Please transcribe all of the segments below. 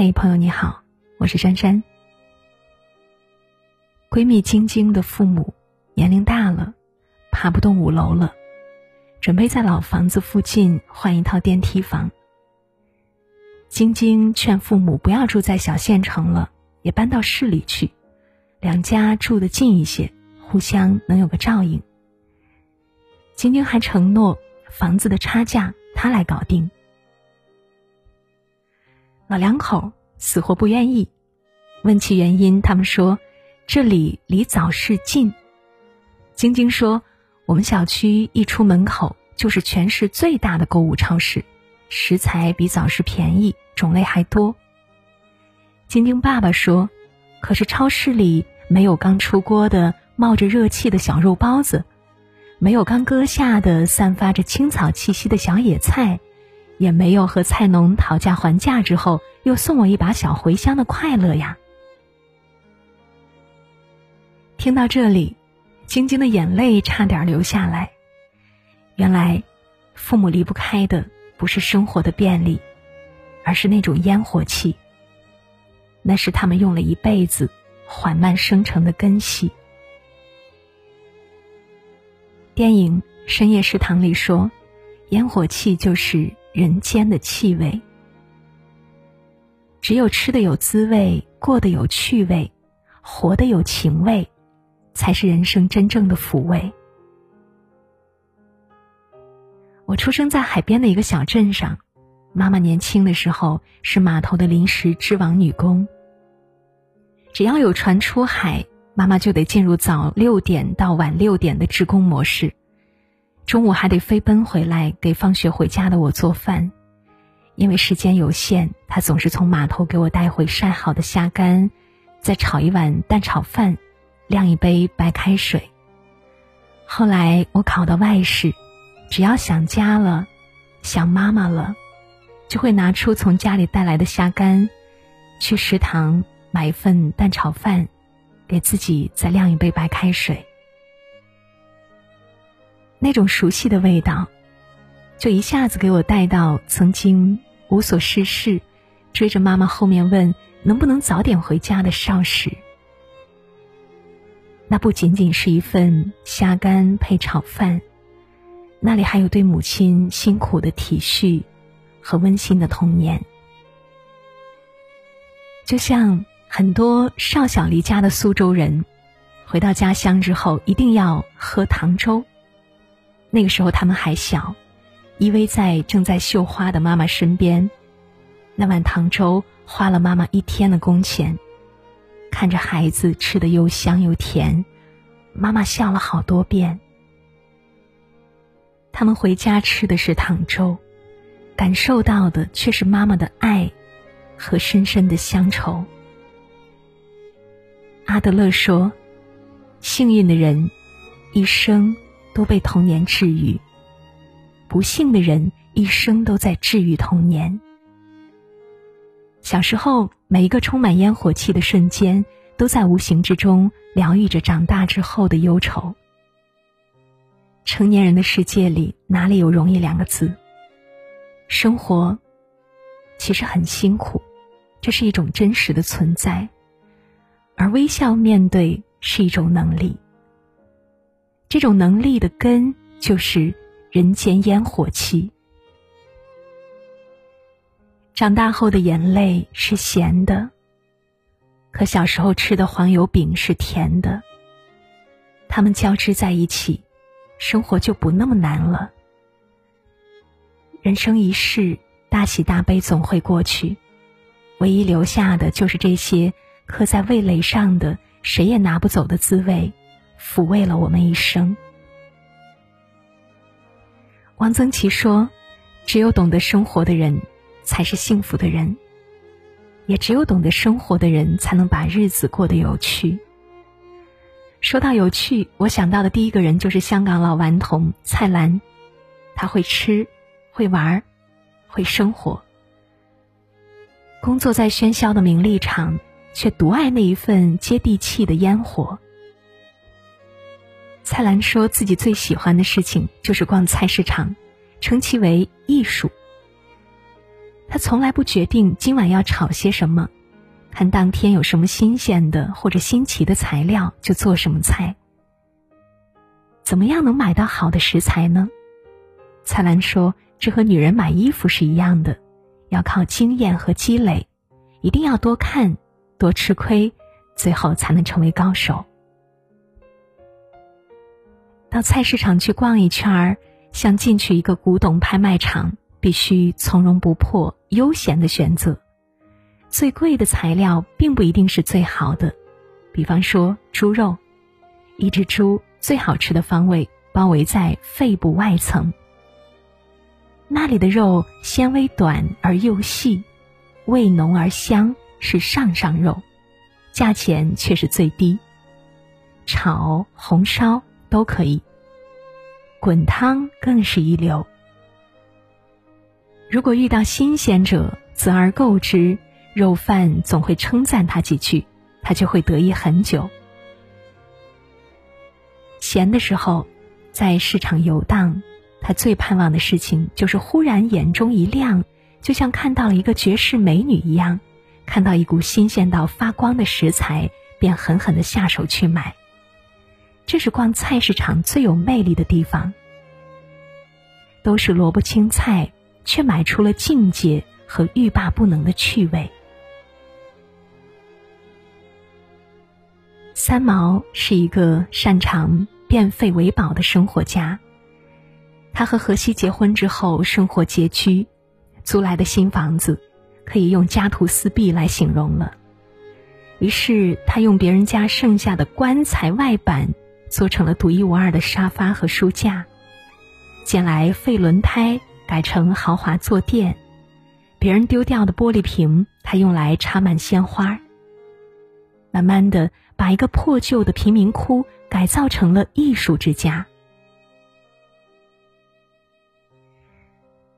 嘿，朋友你好，我是珊珊。闺蜜晶晶的父母年龄大了，爬不动五楼了，准备在老房子附近换一套电梯房。晶晶劝父母不要住在小县城了，也搬到市里去，两家住得近一些，互相能有个照应。晶晶还承诺房子的差价她来搞定。老两口死活不愿意，问其原因，他们说这里离早市近。晶晶说，我们小区一出门口就是全市最大的购物超市，食材比早市便宜，种类还多。晶晶爸爸说，可是超市里没有刚出锅的冒着热气的小肉包子，没有刚割下的散发着青草气息的小野菜。也没有和菜农讨价还价之后又送我一把小茴香的快乐呀！听到这里，晶晶的眼泪差点流下来。原来，父母离不开的不是生活的便利，而是那种烟火气。那是他们用了一辈子缓慢生成的根系。电影《深夜食堂》里说，烟火气就是。人间的气味，只有吃的有滋味，过得有趣味，活的有情味，才是人生真正的抚慰。我出生在海边的一个小镇上，妈妈年轻的时候是码头的临时织网女工。只要有船出海，妈妈就得进入早六点到晚六点的职工模式。中午还得飞奔回来给放学回家的我做饭，因为时间有限，他总是从码头给我带回晒好的虾干，再炒一碗蛋炒饭，晾一杯白开水。后来我考到外市，只要想家了，想妈妈了，就会拿出从家里带来的虾干，去食堂买一份蛋炒饭，给自己再晾一杯白开水。那种熟悉的味道，就一下子给我带到曾经无所事事，追着妈妈后面问能不能早点回家的少时。那不仅仅是一份虾干配炒饭，那里还有对母亲辛苦的体恤和温馨的童年。就像很多少小离家的苏州人，回到家乡之后一定要喝糖粥。那个时候他们还小，依偎在正在绣花的妈妈身边，那碗糖粥花了妈妈一天的工钱。看着孩子吃的又香又甜，妈妈笑了好多遍。他们回家吃的是糖粥，感受到的却是妈妈的爱和深深的乡愁。阿德勒说：“幸运的人，一生。”都被童年治愈，不幸的人一生都在治愈童年。小时候，每一个充满烟火气的瞬间，都在无形之中疗愈着长大之后的忧愁。成年人的世界里，哪里有容易两个字？生活其实很辛苦，这是一种真实的存在，而微笑面对是一种能力。这种能力的根就是人间烟火气。长大后的眼泪是咸的，可小时候吃的黄油饼是甜的。它们交织在一起，生活就不那么难了。人生一世，大喜大悲总会过去，唯一留下的就是这些刻在味蕾上的、谁也拿不走的滋味。抚慰了我们一生。王曾祺说：“只有懂得生活的人，才是幸福的人；也只有懂得生活的人，才能把日子过得有趣。”说到有趣，我想到的第一个人就是香港老顽童蔡澜。他会吃，会玩，会生活。工作在喧嚣的名利场，却独爱那一份接地气的烟火。蔡澜说自己最喜欢的事情就是逛菜市场，称其为艺术。他从来不决定今晚要炒些什么，看当天有什么新鲜的或者新奇的材料就做什么菜。怎么样能买到好的食材呢？蔡澜说：“这和女人买衣服是一样的，要靠经验和积累，一定要多看，多吃亏，最后才能成为高手。”到菜市场去逛一圈儿，像进去一个古董拍卖场，必须从容不迫、悠闲的选择。最贵的材料并不一定是最好的，比方说猪肉，一只猪最好吃的方位包围在肺部外层，那里的肉纤维短而又细，味浓而香，是上上肉，价钱却是最低。炒、红烧。都可以，滚汤更是一流。如果遇到新鲜者，择而购之，肉贩总会称赞他几句，他就会得意很久。闲的时候，在市场游荡，他最盼望的事情就是忽然眼中一亮，就像看到了一个绝世美女一样，看到一股新鲜到发光的食材，便狠狠的下手去买。这是逛菜市场最有魅力的地方。都是萝卜青菜，却买出了境界和欲罢不能的趣味。三毛是一个擅长变废为宝的生活家。他和荷西结婚之后，生活拮据，租来的新房子可以用家徒四壁来形容了。于是他用别人家剩下的棺材外板。做成了独一无二的沙发和书架，捡来废轮胎改成豪华坐垫，别人丢掉的玻璃瓶，他用来插满鲜花。慢慢的，把一个破旧的贫民窟改造成了艺术之家。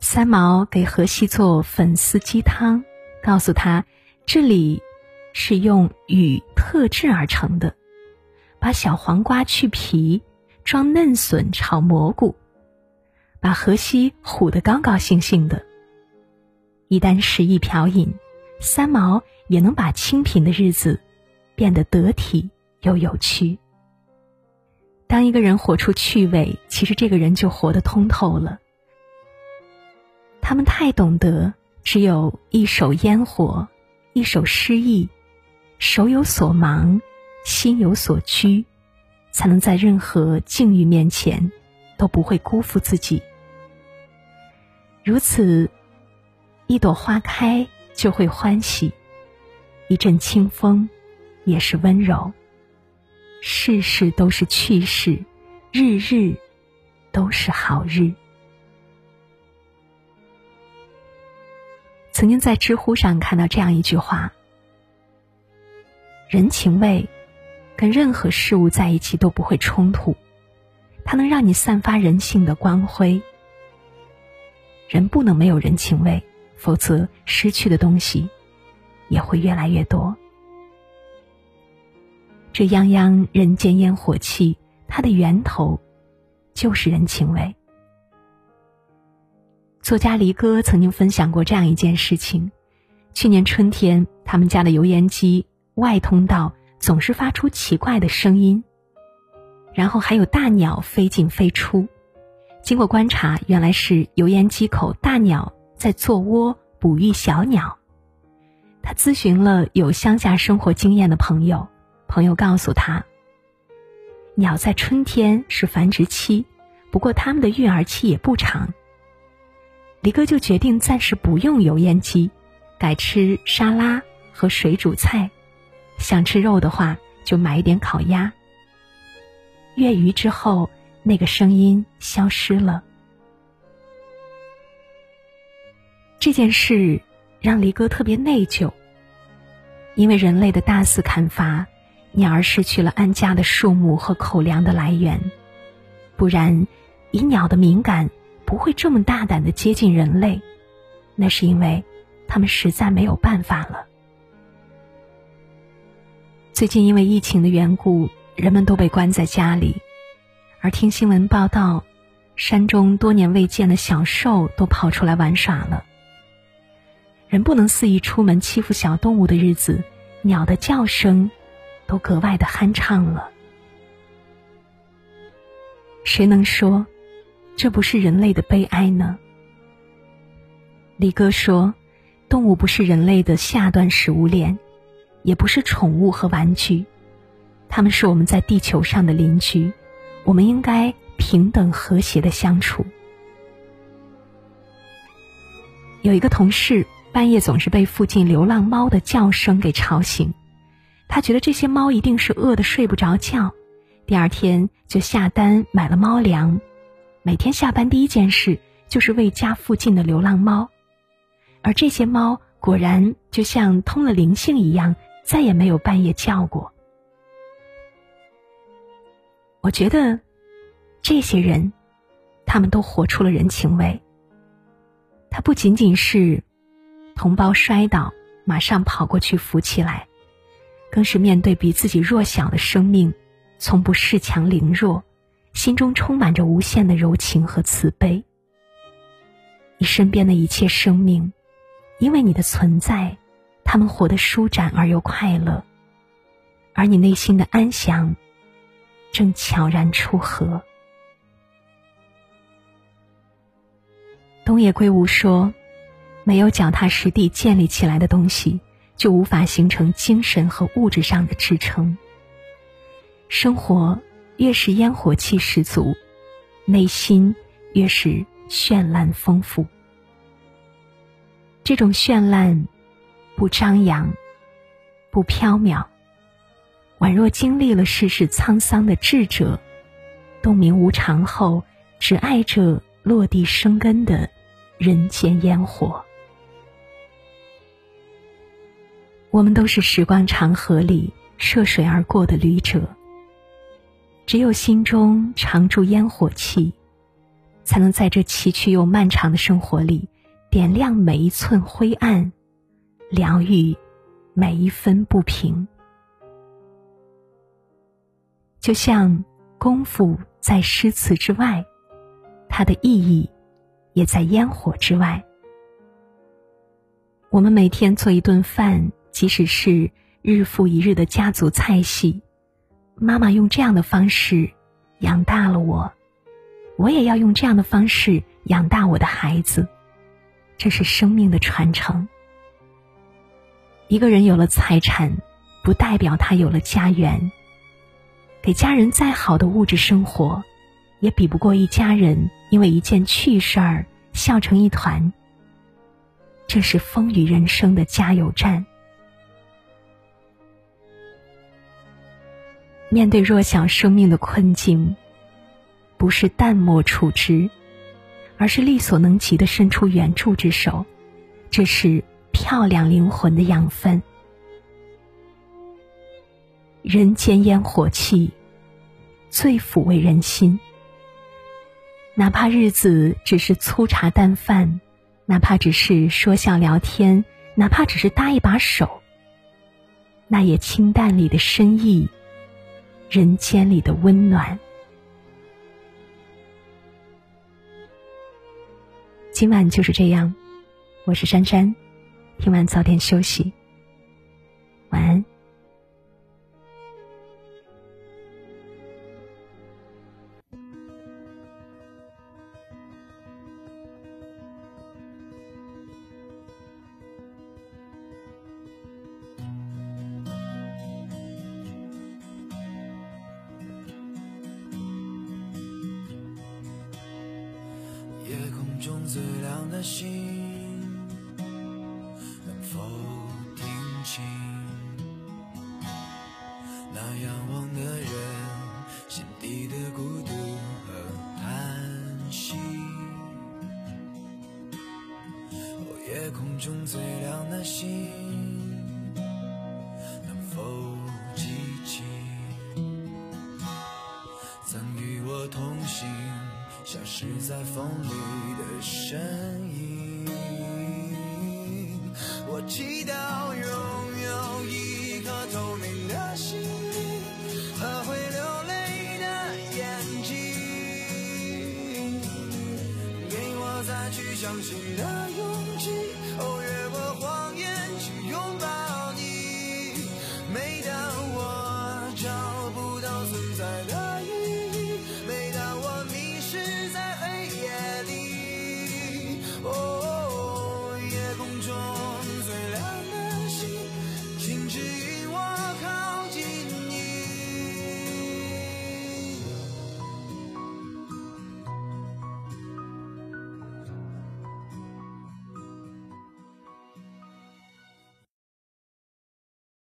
三毛给荷西做粉丝鸡汤，告诉他，这里是用雨特制而成的。把小黄瓜去皮，装嫩笋炒蘑菇，把荷西唬得高高兴兴的。一旦食意瓢饮，三毛也能把清贫的日子变得得体又有趣。当一个人活出趣味，其实这个人就活得通透了。他们太懂得，只有一手烟火，一手诗意，手有所忙。心有所居，才能在任何境遇面前都不会辜负自己。如此，一朵花开就会欢喜，一阵清风也是温柔。事事都是趣事，日日都是好日。曾经在知乎上看到这样一句话：人情味。跟任何事物在一起都不会冲突，它能让你散发人性的光辉。人不能没有人情味，否则失去的东西也会越来越多。这泱泱人间烟火气，它的源头就是人情味。作家离歌曾经分享过这样一件事情：去年春天，他们家的油烟机外通道。总是发出奇怪的声音，然后还有大鸟飞进飞出。经过观察，原来是油烟机口大鸟在做窝哺育小鸟。他咨询了有乡下生活经验的朋友，朋友告诉他，鸟在春天是繁殖期，不过它们的育儿期也不长。李哥就决定暂时不用油烟机，改吃沙拉和水煮菜。想吃肉的话，就买一点烤鸭。月余之后，那个声音消失了。这件事让离哥特别内疚，因为人类的大肆砍伐，鸟儿失去了安家的树木和口粮的来源。不然，以鸟的敏感，不会这么大胆的接近人类。那是因为，他们实在没有办法了。最近因为疫情的缘故，人们都被关在家里，而听新闻报道，山中多年未见的小兽都跑出来玩耍了。人不能肆意出门欺负小动物的日子，鸟的叫声都格外的酣畅了。谁能说，这不是人类的悲哀呢？李哥说，动物不是人类的下段食物链，也不是宠物和玩具，他们是我们在地球上的邻居，我们应该平等和谐的相处。有一个同事半夜总是被附近流浪猫的叫声给吵醒，他觉得这些猫一定是饿得睡不着觉，第二天就下单买了猫粮，每天下班第一件事就是喂家附近的流浪猫，而这些猫果然就像通了灵性一样，再也没有半夜叫过。我觉得，这些人，他们都活出了人情味。他不仅仅是同胞摔倒马上跑过去扶起来，更是面对比自己弱小的生命，从不恃强凌弱，心中充满着无限的柔情和慈悲。你身边的一切生命，因为你的存在，他们活得舒展而又快乐，而你内心的安详，正悄然出河。东野圭吾说：“没有脚踏实地建立起来的东西，就无法形成精神和物质上的支撑。生活越是烟火气十足，内心越是绚烂丰富。这种绚烂，不张扬，不飘渺，宛若经历了世事沧桑的智者，洞明无常后，只爱着落地生根的。”人间烟火，我们都是时光长河里涉水而过的旅者。只有心中常驻烟火气，才能在这崎岖又漫长的生活里，点亮每一寸灰暗，疗愈每一分不平。就像功夫在诗词之外，它的意义。也在烟火之外。我们每天做一顿饭，即使是日复一日的家族菜系，妈妈用这样的方式养大了我，我也要用这样的方式养大我的孩子。这是生命的传承。一个人有了财产，不代表他有了家园。给家人再好的物质生活。也比不过一家人因为一件趣事儿笑成一团。这是风雨人生的加油站。面对弱小生命的困境，不是淡漠处之，而是力所能及的伸出援助之手。这是漂亮灵魂的养分。人间烟火气，最抚慰人心。哪怕日子只是粗茶淡饭，哪怕只是说笑聊天，哪怕只是搭一把手，那也清淡里的深意，人间里的温暖。今晚就是这样，我是珊珊，听完早点休息，晚安。夜空中最亮的星，心？消失在风里的身影。